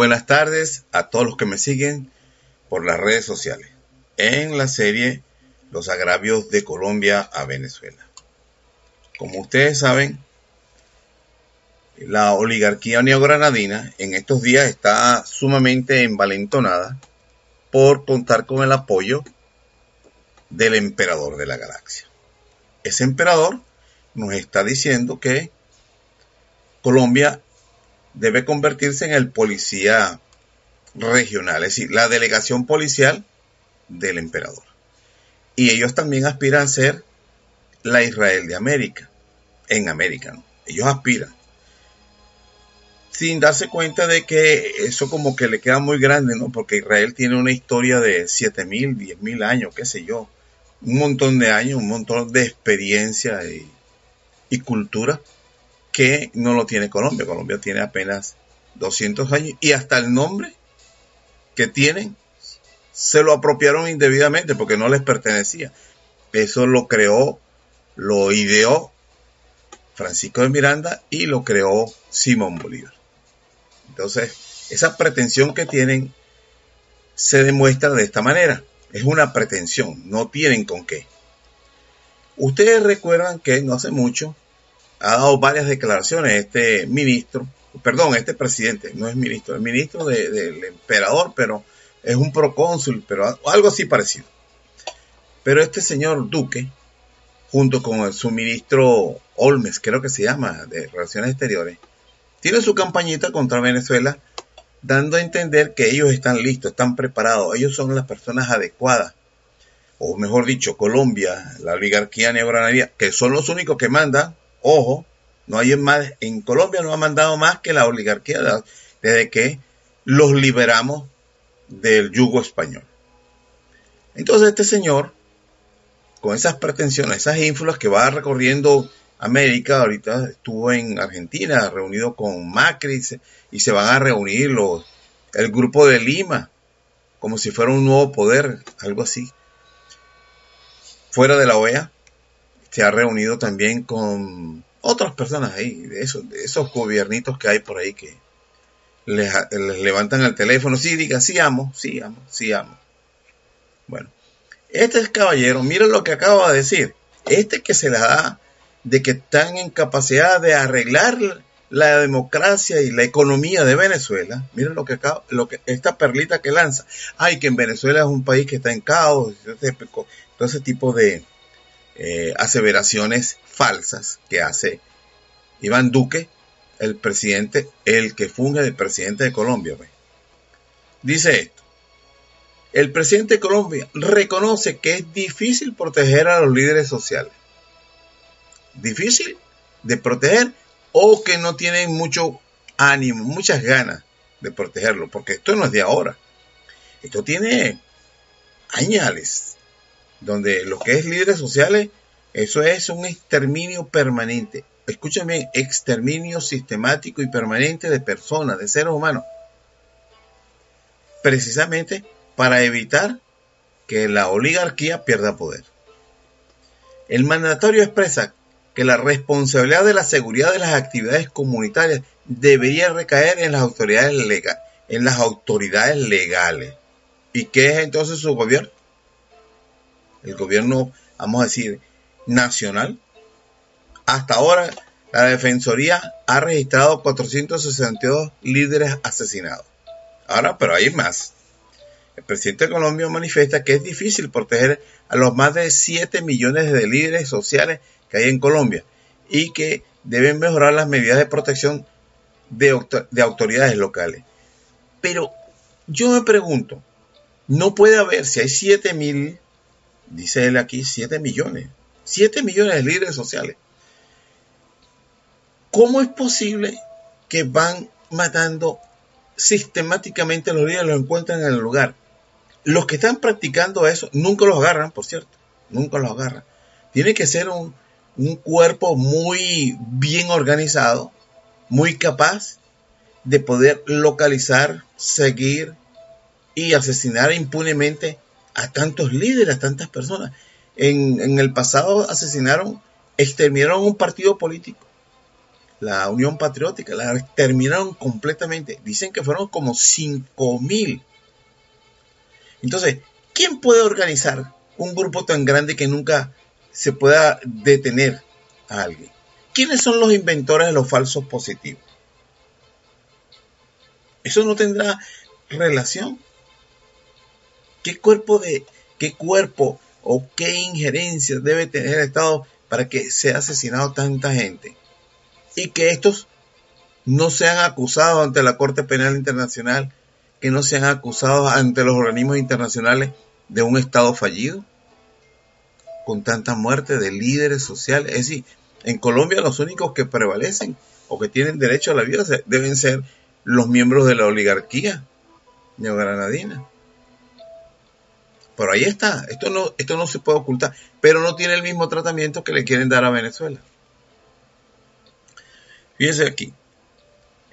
Buenas tardes a todos los que me siguen por las redes sociales en la serie Los agravios de Colombia a Venezuela. Como ustedes saben, la oligarquía neogranadina en estos días está sumamente envalentonada por contar con el apoyo del emperador de la galaxia. Ese emperador nos está diciendo que Colombia debe convertirse en el policía regional, es decir, la delegación policial del emperador. Y ellos también aspiran a ser la Israel de América, en América, ¿no? Ellos aspiran. Sin darse cuenta de que eso como que le queda muy grande, ¿no? Porque Israel tiene una historia de 7.000, 10.000 años, qué sé yo. Un montón de años, un montón de experiencia y, y cultura que no lo tiene Colombia. Colombia tiene apenas 200 años y hasta el nombre que tienen se lo apropiaron indebidamente porque no les pertenecía. Eso lo creó, lo ideó Francisco de Miranda y lo creó Simón Bolívar. Entonces, esa pretensión que tienen se demuestra de esta manera. Es una pretensión, no tienen con qué. Ustedes recuerdan que no hace mucho ha dado varias declaraciones este ministro, perdón, este presidente, no es ministro, es ministro del emperador, pero es un procónsul, pero algo así parecido. Pero este señor Duque, junto con su ministro Olmes, creo que se llama, de Relaciones Exteriores, tiene su campañita contra Venezuela, dando a entender que ellos están listos, están preparados, ellos son las personas adecuadas. O mejor dicho, Colombia, la oligarquía neogranadina, que son los únicos que mandan, Ojo, no hay más, en Colombia no ha mandado más que la oligarquía desde que los liberamos del yugo español. Entonces este señor, con esas pretensiones, esas ínfulas que va recorriendo América, ahorita estuvo en Argentina reunido con Macri y se van a reunir los, el grupo de Lima, como si fuera un nuevo poder, algo así, fuera de la OEA se ha reunido también con otras personas ahí, de esos, de esos gobiernitos que hay por ahí que les, levantan el teléfono, sí, diga, sí amo, sí amo, sí amo. Bueno, este es caballero, miren lo que acaba de decir, este que se la da de que están en capacidad de arreglar la democracia y la economía de Venezuela, miren lo que acaba, lo que esta perlita que lanza, ay que en Venezuela es un país que está en caos, todo ese tipo de, eh, aseveraciones falsas que hace Iván Duque, el presidente, el que funge de presidente de Colombia. Dice esto. El presidente de Colombia reconoce que es difícil proteger a los líderes sociales. Difícil de proteger o que no tienen mucho ánimo, muchas ganas de protegerlo, porque esto no es de ahora. Esto tiene añales donde lo que es líderes sociales, eso es un exterminio permanente. Escúchame, exterminio sistemático y permanente de personas, de seres humanos. Precisamente para evitar que la oligarquía pierda poder. El mandatario expresa que la responsabilidad de la seguridad de las actividades comunitarias debería recaer en las autoridades legales. En las autoridades legales. ¿Y qué es entonces su gobierno? El gobierno, vamos a decir, nacional. Hasta ahora, la Defensoría ha registrado 462 líderes asesinados. Ahora, pero hay más. El presidente de Colombia manifiesta que es difícil proteger a los más de 7 millones de líderes sociales que hay en Colombia y que deben mejorar las medidas de protección de, de autoridades locales. Pero yo me pregunto, no puede haber, si hay 7 mil dice él aquí, 7 millones. 7 millones de líderes sociales. ¿Cómo es posible que van matando sistemáticamente a los líderes, los encuentran en el lugar? Los que están practicando eso nunca los agarran, por cierto, nunca los agarran. Tiene que ser un, un cuerpo muy bien organizado, muy capaz de poder localizar, seguir y asesinar impunemente a tantos líderes, a tantas personas. En, el pasado asesinaron, exterminaron un partido político. la Unión Patriótica, la terminaron completamente. Dicen que fueron como 5 mil. Entonces, ¿quién puede organizar un grupo tan grande que nunca se pueda detener a alguien? ¿Quiénes son los inventores de los falsos positivos? Eso no tendrá relación. ¿Qué cuerpo de qué cuerpo o qué injerencia debe tener el Estado para que sea asesinado tanta gente? Y que estos no sean acusados ante la Corte Penal Internacional, que no sean acusados ante los organismos internacionales de un Estado fallido, con tanta muerte de líderes sociales. Es decir, en Colombia los únicos que prevalecen o que tienen derecho a la vida deben ser los miembros de la oligarquía neogranadina. Pero ahí está, esto no, esto no se puede ocultar, pero no tiene el mismo tratamiento que le quieren dar a Venezuela. Fíjense aquí,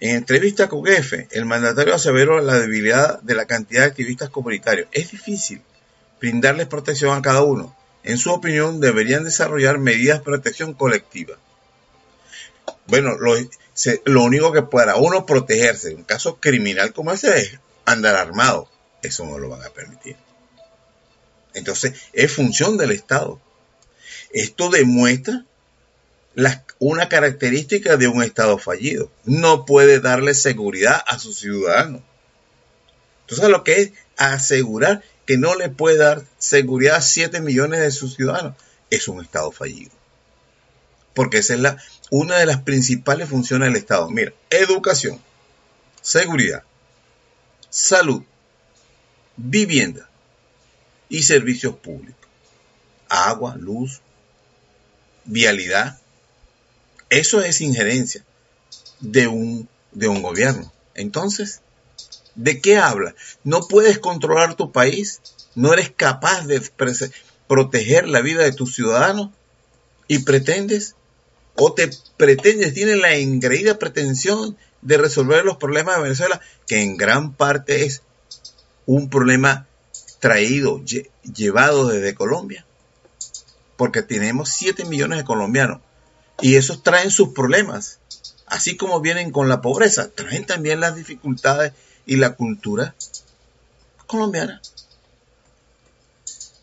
en entrevista con GF, el mandatario aseveró la debilidad de la cantidad de activistas comunitarios. Es difícil brindarles protección a cada uno. En su opinión, deberían desarrollar medidas de protección colectiva. Bueno, lo, lo único que para uno protegerse en un caso criminal como ese es andar armado. Eso no lo van a permitir. Entonces, es función del Estado. Esto demuestra una característica de un Estado fallido. No puede darle seguridad a sus ciudadanos. Entonces, lo que es asegurar que no le puede dar seguridad a 7 millones de sus ciudadanos es un Estado fallido. Porque esa es una de las principales funciones del Estado. Mira, educación, seguridad, salud, vivienda y servicios públicos. Agua, luz, vialidad. Eso es injerencia de un, de un gobierno. Entonces, ¿de qué habla? No puedes controlar tu país, no eres capaz de proteger la vida de tus ciudadanos y pretendes o te pretendes, tienes la engreída pretensión de resolver los problemas de Venezuela, que en gran parte es un problema traído, llevado desde Colombia, porque tenemos 7 millones de colombianos y esos traen sus problemas, así como vienen con la pobreza, traen también las dificultades y la cultura colombiana.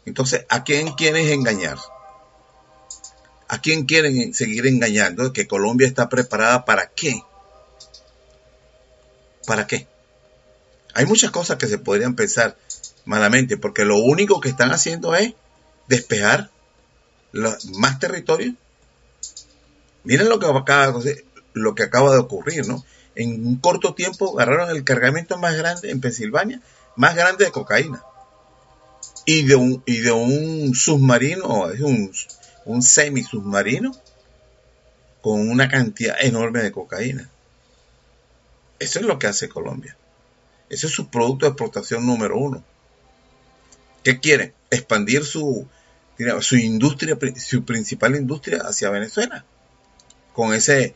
Entonces, ¿a quién quieres engañar? ¿A quién quieren seguir engañando? ¿Que Colombia está preparada para qué? ¿Para qué? Hay muchas cosas que se podrían pensar malamente, porque lo único que están haciendo es despejar más territorio. Miren lo que acaba, lo que acaba de ocurrir, ¿no? En un corto tiempo agarraron el cargamento más grande en Pensilvania, más grande de cocaína. Y de un, y de un submarino, es un, un semisubmarino con una cantidad enorme de cocaína. Eso es lo que hace Colombia. Ese es su producto de exportación número uno. ¿Qué quieren? Expandir su, su industria, su principal industria hacia Venezuela. Con ese,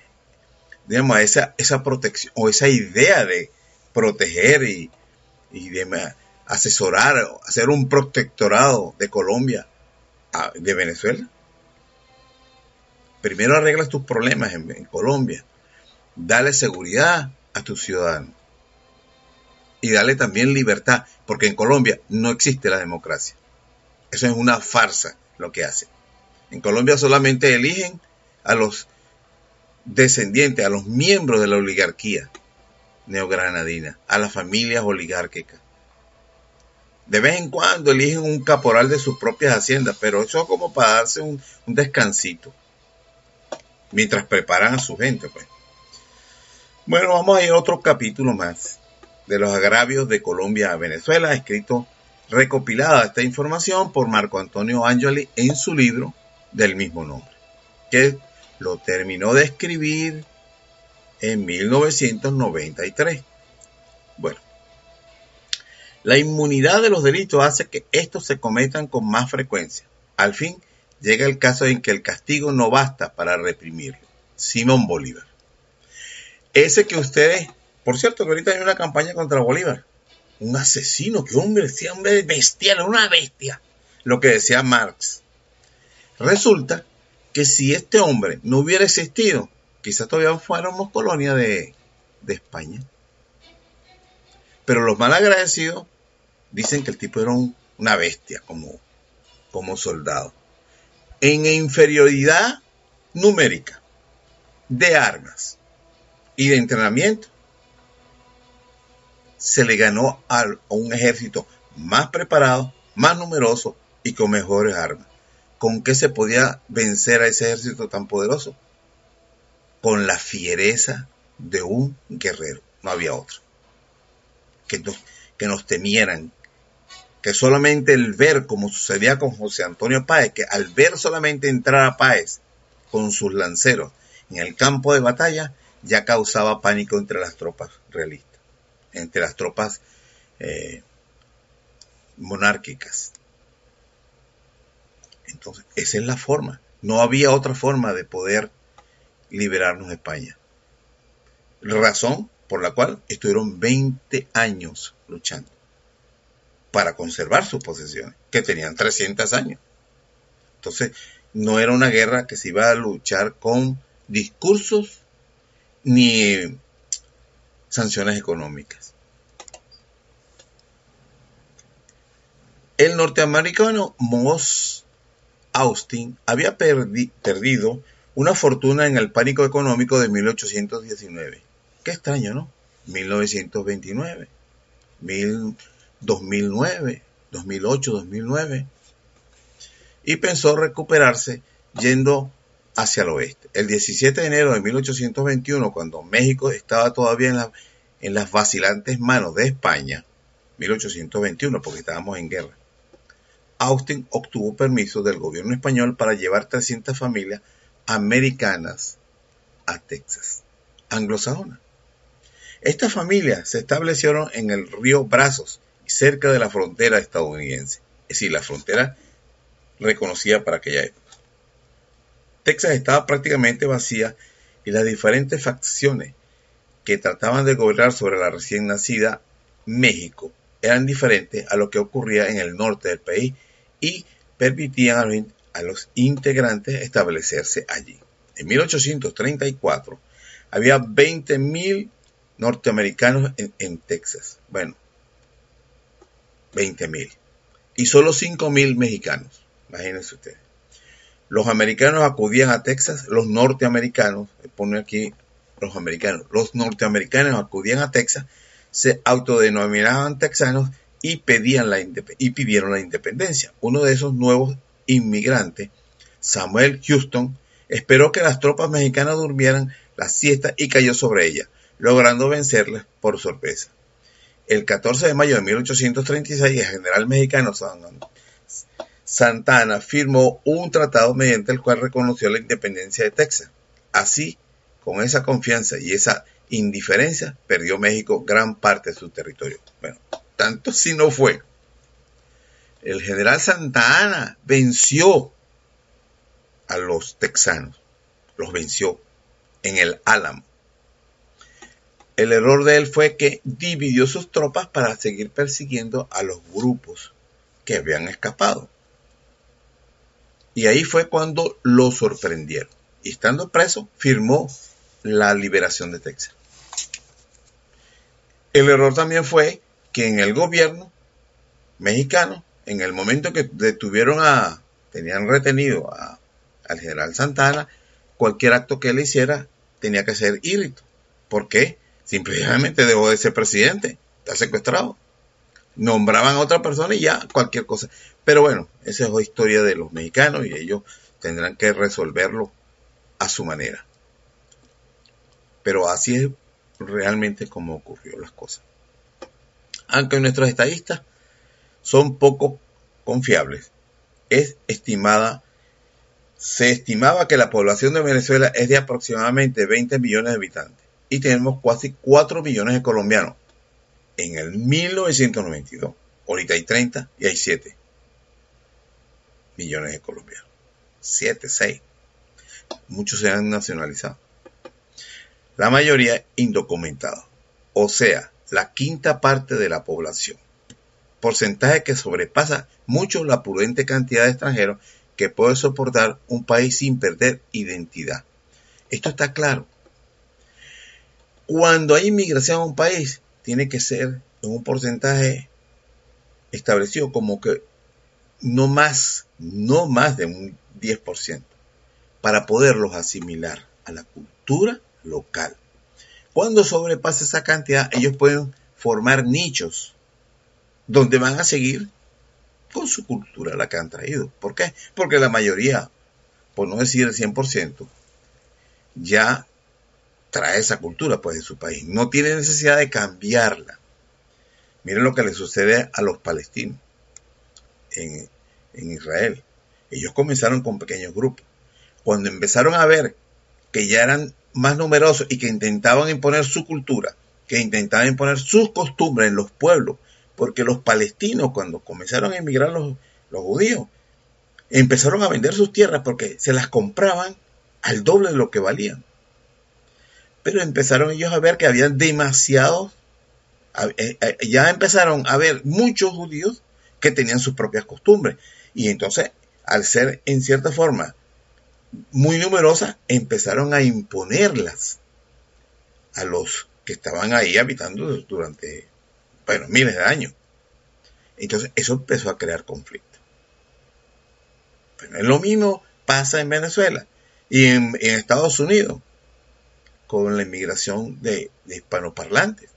digamos, esa, esa protección o esa idea de proteger y, y asesorar, hacer un protectorado de Colombia, de Venezuela. Primero arreglas tus problemas en, Colombia. Dale seguridad a tus ciudadanos. Y dale también libertad, porque en Colombia no existe la democracia. Eso es una farsa lo que hacen. En Colombia solamente eligen a los descendientes, a los miembros de la oligarquía neogranadina, a las familias oligárquicas. De vez en cuando eligen un caporal de sus propias haciendas, pero eso es como para darse un descansito mientras preparan a su gente, pues. Bueno, vamos a ir a otro capítulo más de los agravios de Colombia a Venezuela, escrito recopilada esta información por Marco Antonio Angeli en su libro del mismo nombre, que lo terminó de escribir en 1993. Bueno, la inmunidad de los delitos hace que estos se cometan con más frecuencia. Al fin, llega el caso en que el castigo no basta para reprimirlo. Simón Bolívar. Ese que ustedes, por cierto, que ahorita hay una campaña contra Bolívar. Un asesino, que hombre, ese hombre bestial, una bestia. Lo que decía Marx. Resulta que si este hombre no hubiera existido, quizás todavía fuéramos colonia de, de España. Pero los malagradecidos dicen que el tipo era una bestia como, como soldado. En inferioridad numérica de armas y de entrenamiento, se le ganó a un ejército más preparado, más numeroso y con mejores armas. ¿Con qué se podía vencer a ese ejército tan poderoso? Con la fiereza de un guerrero. No había otro. Que nos, temieran. Que solamente el ver, como sucedía con José Antonio Páez, que al ver solamente entrar a Páez con sus lanceros en el campo de batalla, ya causaba pánico entre las tropas realistas, entre las tropas eh, monárquicas. Entonces, esa es la forma. No había otra forma de poder liberarnos de España. Razón por la cual estuvieron 20 años luchando para conservar sus posesiones, que tenían 300 años. Entonces, no era una guerra que se iba a luchar con discursos ni sanciones económicas. El norteamericano Moss Austin había perdido una fortuna en el pánico económico de 1819. Qué extraño, ¿no? 1929, 2009, 2008, 2009. Y pensó recuperarse yendo hacia el oeste. El 17 de enero de 1821, cuando México estaba todavía en, las vacilantes manos de España, 1821, porque estábamos en guerra, Austin obtuvo permiso del gobierno español para llevar 300 familias americanas a Texas, anglosajona. Estas familias se establecieron en el río Brazos, cerca de la frontera estadounidense, es decir, la frontera reconocida para aquella época. Texas estaba prácticamente vacía y las diferentes facciones que trataban de gobernar sobre la recién nacida México eran diferentes a lo que ocurría en el norte del país y permitían a los integrantes establecerse allí. En 1834 había 20.000 norteamericanos en, Texas. Bueno, 20.000. Y solo 5.000 mexicanos. Imagínense ustedes. Los americanos acudían a Texas, los norteamericanos, pone aquí los americanos, los norteamericanos acudían a Texas, se autodenominaban texanos y, pedían la y pidieron la independencia. Uno de esos nuevos inmigrantes, Samuel Houston, esperó que las tropas mexicanas durmieran la siesta y cayó sobre ellas, logrando vencerlas por sorpresa. El 14 de mayo de 1836, el general mexicano Santana firmó un tratado mediante el cual reconoció la independencia de Texas. Así, con esa confianza y esa indiferencia, perdió México gran parte de su territorio. Bueno, tanto si no fue. El general Santa Ana venció a los texanos, los venció en el Álamo. El error de él fue que dividió sus tropas para seguir persiguiendo a los grupos que habían escapado. Y ahí fue cuando lo sorprendieron. Y estando preso, firmó la liberación de Texas. El error también fue que en el gobierno mexicano, en el momento que detuvieron a, tenían retenido a, al general Santana, cualquier acto que él hiciera tenía que ser írito. ¿Por qué? Simplemente dejó de ser presidente, está secuestrado. Nombraban a otra persona y ya cualquier cosa. Pero bueno, esa es la historia de los mexicanos y ellos tendrán que resolverlo a su manera. Pero así es realmente como ocurrió las cosas aunque nuestros estadistas son poco confiables. Es estimada, se estimaba que la población de Venezuela es de aproximadamente 20 millones de habitantes y tenemos casi 4 millones de colombianos. En el 1992, ahorita hay 30 y hay 7 millones de colombianos. 7, 6. Muchos se han nacionalizado. La mayoría indocumentados. O sea, la quinta parte de la población, porcentaje que sobrepasa mucho la prudente cantidad de extranjeros que puede soportar un país sin perder identidad. Esto está claro, Cuando hay inmigración a un país, tiene que ser en un porcentaje establecido como que no más, no más de un 10%, para poderlos asimilar a la cultura local. Cuando sobrepasa esa cantidad, ellos pueden formar nichos donde van a seguir con su cultura la que han traído. ¿Por qué? Porque la mayoría, por no decir el 100%, ya trae esa cultura pues de su país. No tiene necesidad de cambiarla. Miren lo que le sucede a los palestinos en, Israel. Ellos comenzaron con pequeños grupos. Cuando empezaron a ver que ya eran más numerosos y que intentaban imponer su cultura, que intentaban imponer sus costumbres en los pueblos, porque los palestinos cuando comenzaron a emigrar los, los judíos, empezaron a vender sus tierras porque se las compraban al doble de lo que valían. Pero empezaron ellos a ver que habían demasiados, eh, eh, ya empezaron a ver muchos judíos que tenían sus propias costumbres. Y entonces, al ser en cierta forma muy numerosas, empezaron a imponerlas a los que estaban ahí habitando durante, bueno, miles de años. Entonces, eso empezó a crear conflicto. Pero lo mismo pasa en Venezuela y en, Estados Unidos con la inmigración de, de hispanoparlantes.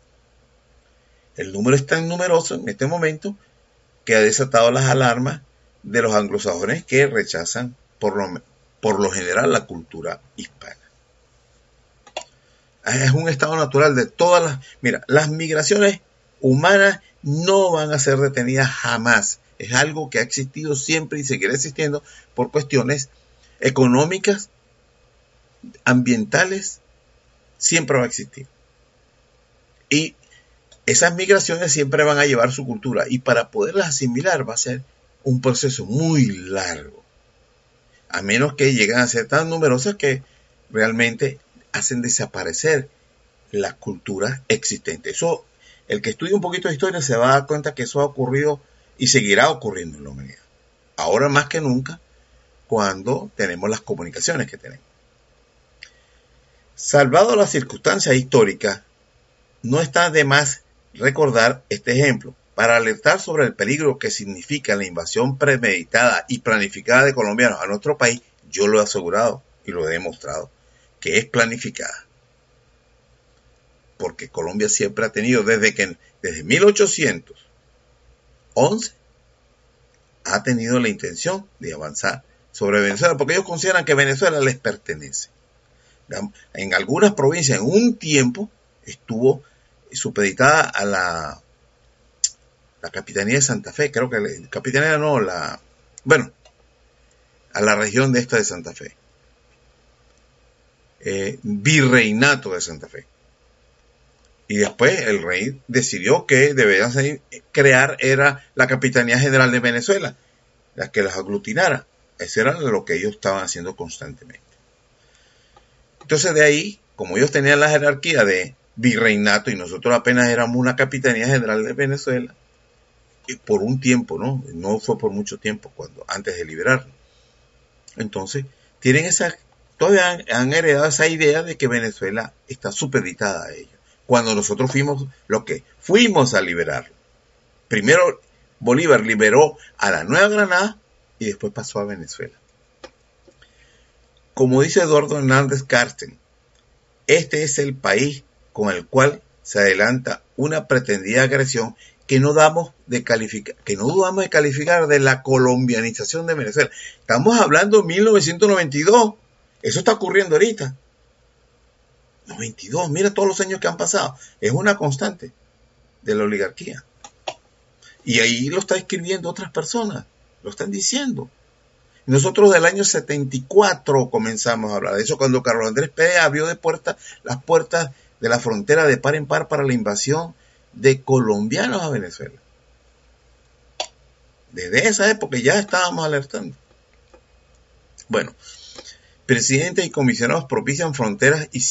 El número es tan numeroso en este momento que ha desatado las alarmas de los anglosajones que rechazan por lo, por lo general la cultura hispana. Es un estado natural de todas las... Mira, las migraciones humanas no van a ser detenidas jamás. Es algo que ha existido siempre y seguirá existiendo por cuestiones económicas, ambientales, siempre va a existir. Y esas migraciones siempre van a llevar su cultura y para poderlas asimilar va a ser un proceso muy largo. A menos que lleguen a ser tan numerosas que realmente hacen desaparecer las culturas existentes. Eso, el que estudia un poquito de historia se va a dar cuenta que eso ha ocurrido y seguirá ocurriendo en la humanidad. Ahora más que nunca, cuando tenemos las comunicaciones que tenemos. Salvado las circunstancias históricas, no está de más recordar este ejemplo para alertar sobre el peligro que significa la invasión premeditada y planificada de colombianos a nuestro país, yo lo he asegurado y lo he demostrado, que es planificada. Porque Colombia siempre ha tenido, desde que desde 1811, ha tenido la intención de avanzar sobre Venezuela, porque ellos consideran que Venezuela les pertenece. En algunas provincias, en un tiempo, estuvo supeditada a la, la Capitanía de Santa Fe, creo que la Capitanía no, la, bueno, a la región de esta de Santa Fe. Eh, virreinato de Santa Fe. Y después el rey decidió que debían crear era la Capitanía General de Venezuela, la que las aglutinara. Eso era lo que ellos estaban haciendo constantemente. Entonces de ahí, como ellos tenían la jerarquía de virreinato y nosotros apenas éramos una capitanía general de Venezuela por un tiempo, ¿no? No fue por mucho tiempo cuando antes de liberarlo. Entonces, tienen esa todavía han, heredado esa idea de que Venezuela está supeditada a ellos. Cuando nosotros fuimos lo que fuimos a liberarlo. Primero Bolívar liberó a la Nueva Granada y después pasó a Venezuela. Como dice Eduardo Hernández Carsten, este es el país con el cual se adelanta una pretendida agresión que no damos de calificar, que no dudamos de calificar de la colombianización de Venezuela. Estamos hablando de 1992. Eso está ocurriendo ahorita. 92, mira todos los años que han pasado. Es una constante de la oligarquía. Y ahí lo está escribiendo otras personas, lo están diciendo. Nosotros del año 74 comenzamos a hablar de eso, cuando Carlos Andrés Pérez abrió de puerta, las puertas de la frontera de par en par para la invasión de colombianos a Venezuela. Desde esa época ya estábamos alertando. Bueno, presidentes y comisionados propician fronteras y,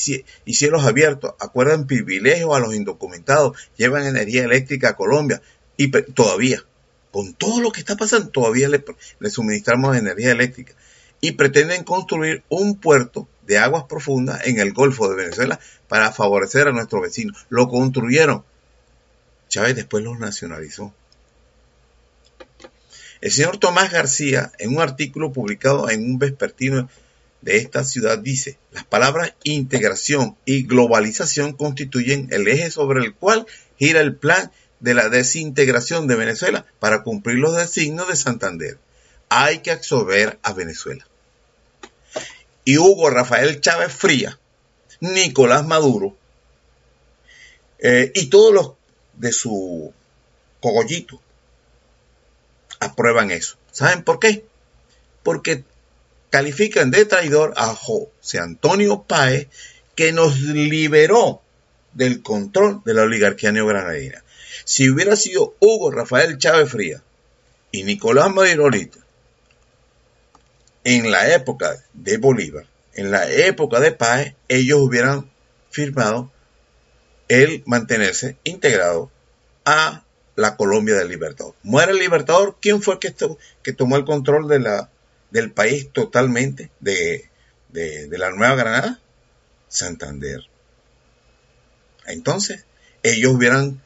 cielos abiertos, acuerdan privilegios a los indocumentados, llevan energía eléctrica a Colombia y todavía, con todo lo que está pasando, todavía le, le suministramos energía eléctrica y pretenden construir un puerto de aguas profundas en el Golfo de Venezuela para favorecer a nuestros vecinos. Lo construyeron. Chávez después los nacionalizó. El señor Tomás García, en un artículo publicado en un vespertino de esta ciudad, dice, las palabras integración y globalización constituyen el eje sobre el cual gira el plan de la desintegración de Venezuela para cumplir los designios de Santander. Hay que absorber a Venezuela. Y Hugo Rafael Chávez Fría, Nicolás Maduro eh, y todos los de su cogollito aprueban eso. ¿Saben por qué? Porque califican de traidor a José Antonio Páez, que nos liberó del control de la oligarquía neogranadina. Si hubiera sido Hugo Rafael Chávez Fría y Nicolás Madurolita en la época de Bolívar, en la época de Páez, ellos hubieran firmado el mantenerse integrado a la Colombia del Libertador. Muere el Libertador, ¿quién fue que, tomó el control del país totalmente de, de la Nueva Granada? Santander. Entonces, ellos hubieran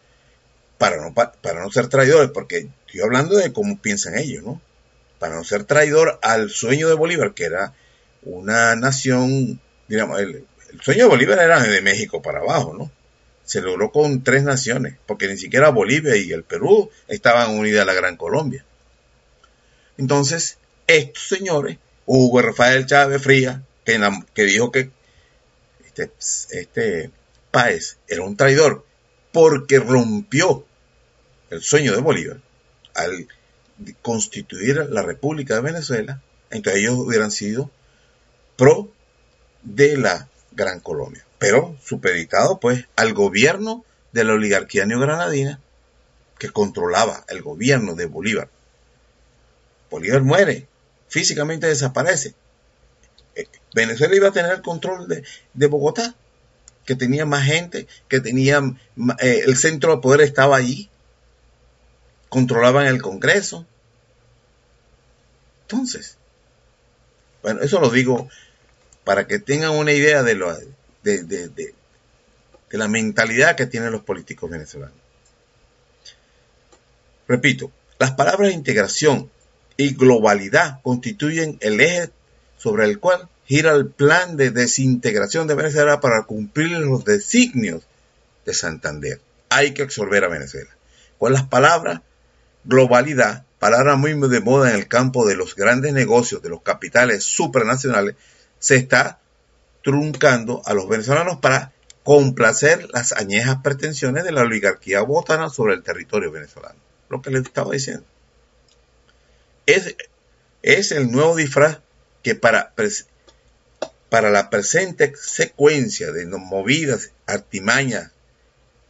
para no, para no ser traidores, porque estoy hablando de cómo piensan ellos, ¿no? Para no ser traidor al sueño de Bolívar, que era una nación, digamos, el, sueño de Bolívar era de México para abajo, ¿no? Se logró con tres naciones, porque ni siquiera Bolivia y el Perú estaban unidas a la Gran Colombia. Entonces, estos señores, Hugo Rafael Chávez Fría, que, que dijo que este, este Páez era un traidor porque rompió el sueño de Bolívar al constituir la República de Venezuela, entonces ellos hubieran sido pro de la Gran Colombia, pero supeditado pues al gobierno de la oligarquía neogranadina que controlaba el gobierno de Bolívar. Bolívar muere, físicamente desaparece. Eh, Venezuela iba a tener el control de, de Bogotá que tenía más gente, que tenía eh, el centro de poder estaba allí, controlaban el Congreso. Entonces, bueno, eso lo digo para que tengan una idea de, lo, de, de, la mentalidad que tienen los políticos venezolanos. Repito, las palabras integración y globalidad constituyen el eje sobre el cual gira el plan de desintegración de Venezuela para cumplir los designios de Santander. Hay que absorber a Venezuela. Con las palabras globalidad, palabra muy de moda en el campo de los grandes negocios, de los capitales supranacionales, se está truncando a los venezolanos para complacer las añejas pretensiones de la oligarquía botana sobre el territorio venezolano. Lo que les estaba diciendo. Es, es el nuevo disfraz que para para la presente secuencia de movidas, artimañas,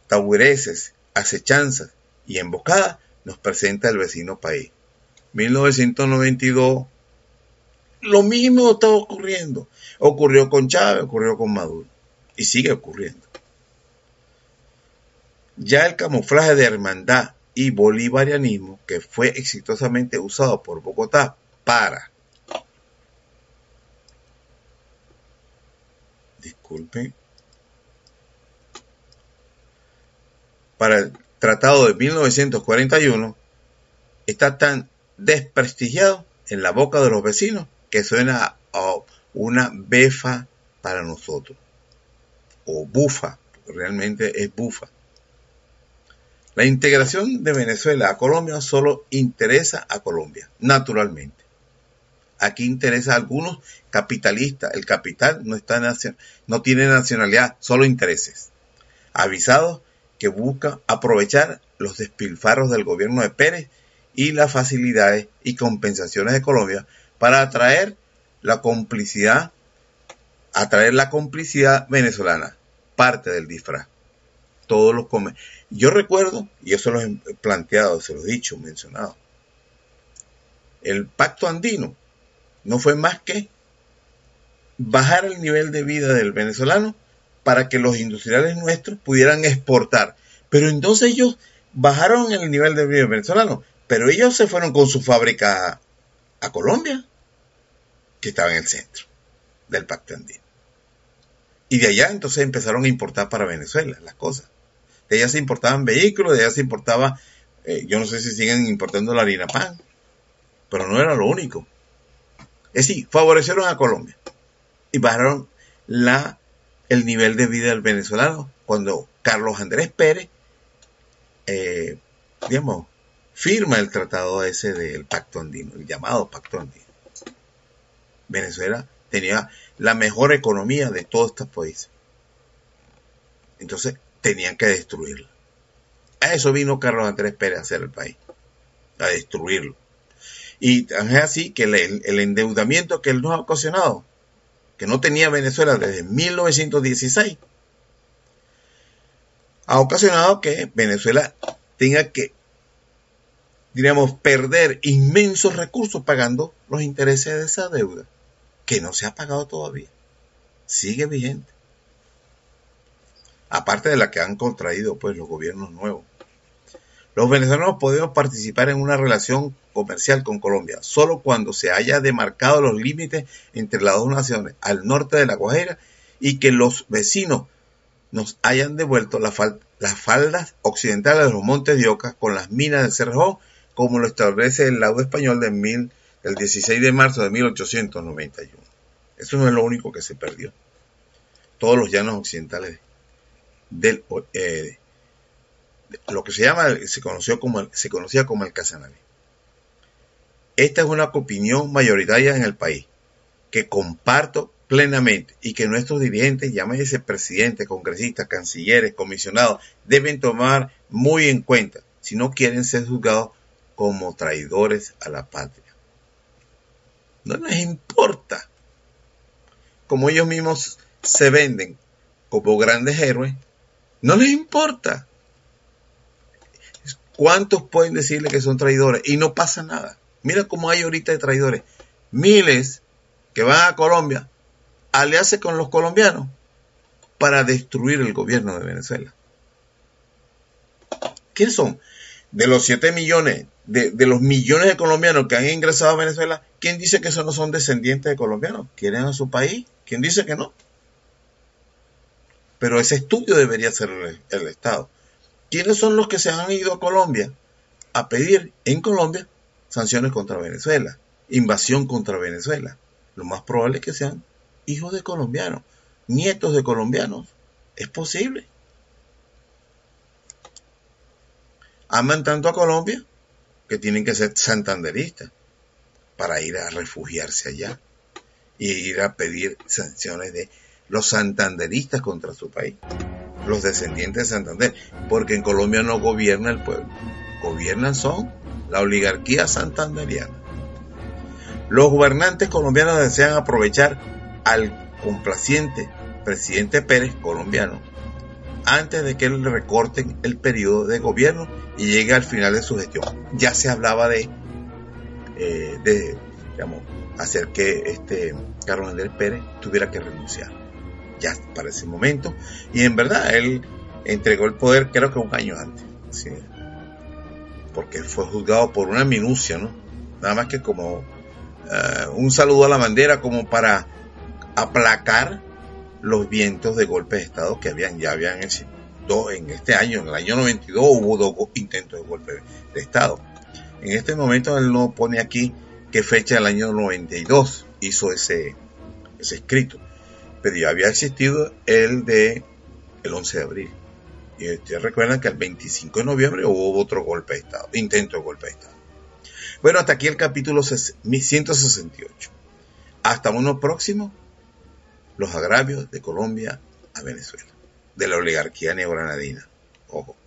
taureces, acechanzas y embocadas nos presenta el vecino país. 1992, lo mismo está ocurriendo. Ocurrió con Chávez, ocurrió con Maduro y sigue ocurriendo. Ya el camuflaje de hermandad y bolivarianismo que fue exitosamente usado por Bogotá para disculpe, para el Tratado de 1941 está tan desprestigiado en la boca de los vecinos que suena a una befa para nosotros. O bufa, realmente es bufa. La integración de Venezuela a Colombia solo interesa a Colombia, naturalmente. Aquí interesa a algunos capitalistas. El capital no, está no tiene nacionalidad, solo intereses. Avisados que busca aprovechar los despilfarros del gobierno de Pérez y las facilidades y compensaciones de Colombia para atraer la complicidad, atraer la complicidad venezolana, parte del disfraz. Todos los Yo recuerdo, y eso lo he planteado, se lo he dicho, mencionado, el pacto andino no fue más que bajar el nivel de vida del venezolano para que los industriales nuestros pudieran exportar. Pero entonces ellos bajaron el nivel de vida venezolano, pero ellos se fueron con su fábrica a, Colombia, que estaba en el centro del Pacto Andino. Y de allá entonces empezaron a importar para Venezuela las cosas. De allá se importaban vehículos, de allá se importaba, eh, yo no sé si siguen importando la harina pan, pero no era lo único. Es decir, favorecieron a Colombia y bajaron la, el nivel de vida del venezolano cuando Carlos Andrés Pérez, eh, digamos, firma el tratado ese del Pacto Andino, el llamado Pacto Andino. Venezuela tenía la mejor economía de todos estos países. Entonces tenían que destruirla. A eso vino Carlos Andrés Pérez a hacer el país, a destruirlo. Y es así que el, endeudamiento que él nos ha ocasionado, que no tenía Venezuela desde 1916, ha ocasionado que Venezuela tenga que, diríamos, perder inmensos recursos pagando los intereses de esa deuda, que no se ha pagado todavía. Sigue vigente. Aparte de la que han contraído pues los gobiernos nuevos. Los venezolanos podemos participar en una relación comercial con Colombia solo cuando se haya demarcado los límites entre las dos naciones al norte de la Guajira y que los vecinos nos hayan devuelto las faldas occidentales de los montes de Oca con las minas del Cerrejón, como lo establece el laudo español del, mil, 16 de marzo de 1891. Eso no es lo único que se perdió. Todos los llanos occidentales del, eh, lo que se llama, se, conoció como, se conocía como el Casanare. Esta es una opinión mayoritaria en el país, que comparto plenamente y que nuestros dirigentes, llámese presidentes, congresistas, cancilleres, comisionados, deben tomar muy en cuenta si no quieren ser juzgados como traidores a la patria. No les importa. Como ellos mismos se venden como grandes héroes, no les importa. ¿Cuántos pueden decirle que son traidores? Y no pasa nada. Mira cómo hay ahorita de traidores. Miles que van a Colombia a aliarse con los colombianos para destruir el gobierno de Venezuela. ¿Quiénes son? De los 7 millones, de, los millones de colombianos que han ingresado a Venezuela, ¿quién dice que esos no son descendientes de colombianos? ¿Quieren a su país? ¿Quién dice que no? Pero ese estudio debería ser el, Estado. ¿Quiénes son los que se han ido a Colombia a pedir en Colombia sanciones contra Venezuela, invasión contra Venezuela? Lo más probable es que sean hijos de colombianos, nietos de colombianos. Es posible. Aman tanto a Colombia que tienen que ser santanderistas para ir a refugiarse allá y ir a pedir sanciones de los santanderistas contra su país, los descendientes de Santander, porque en Colombia no gobierna el pueblo, gobiernan son la oligarquía santanderiana. Los gobernantes colombianos desean aprovechar al complaciente presidente Pérez colombiano antes de que le recorten el periodo de gobierno y llegue al final de su gestión. Ya se hablaba de, eh, de hacer que este Carlos Andrés Pérez tuviera que renunciar ya para ese momento. Y en verdad él entregó el poder creo que un año antes. Porque fue juzgado por una minucia, ¿no? Nada más que como eh, un saludo a la bandera como para aplacar los vientos de golpe de Estado que habían, ya habían dos en este año, en el año 92 hubo dos intentos de golpe de Estado. En este momento él no pone aquí qué fecha del año 92 hizo ese, ese escrito pero ya había existido el de el 11 de abril. Y ustedes recuerdan que el 25 de noviembre hubo otro golpe de Estado, intento de golpe de Estado. Bueno, hasta aquí el capítulo 168. Hasta uno próximo, los agravios de Colombia a Venezuela, de la oligarquía neogranadina. Ojo.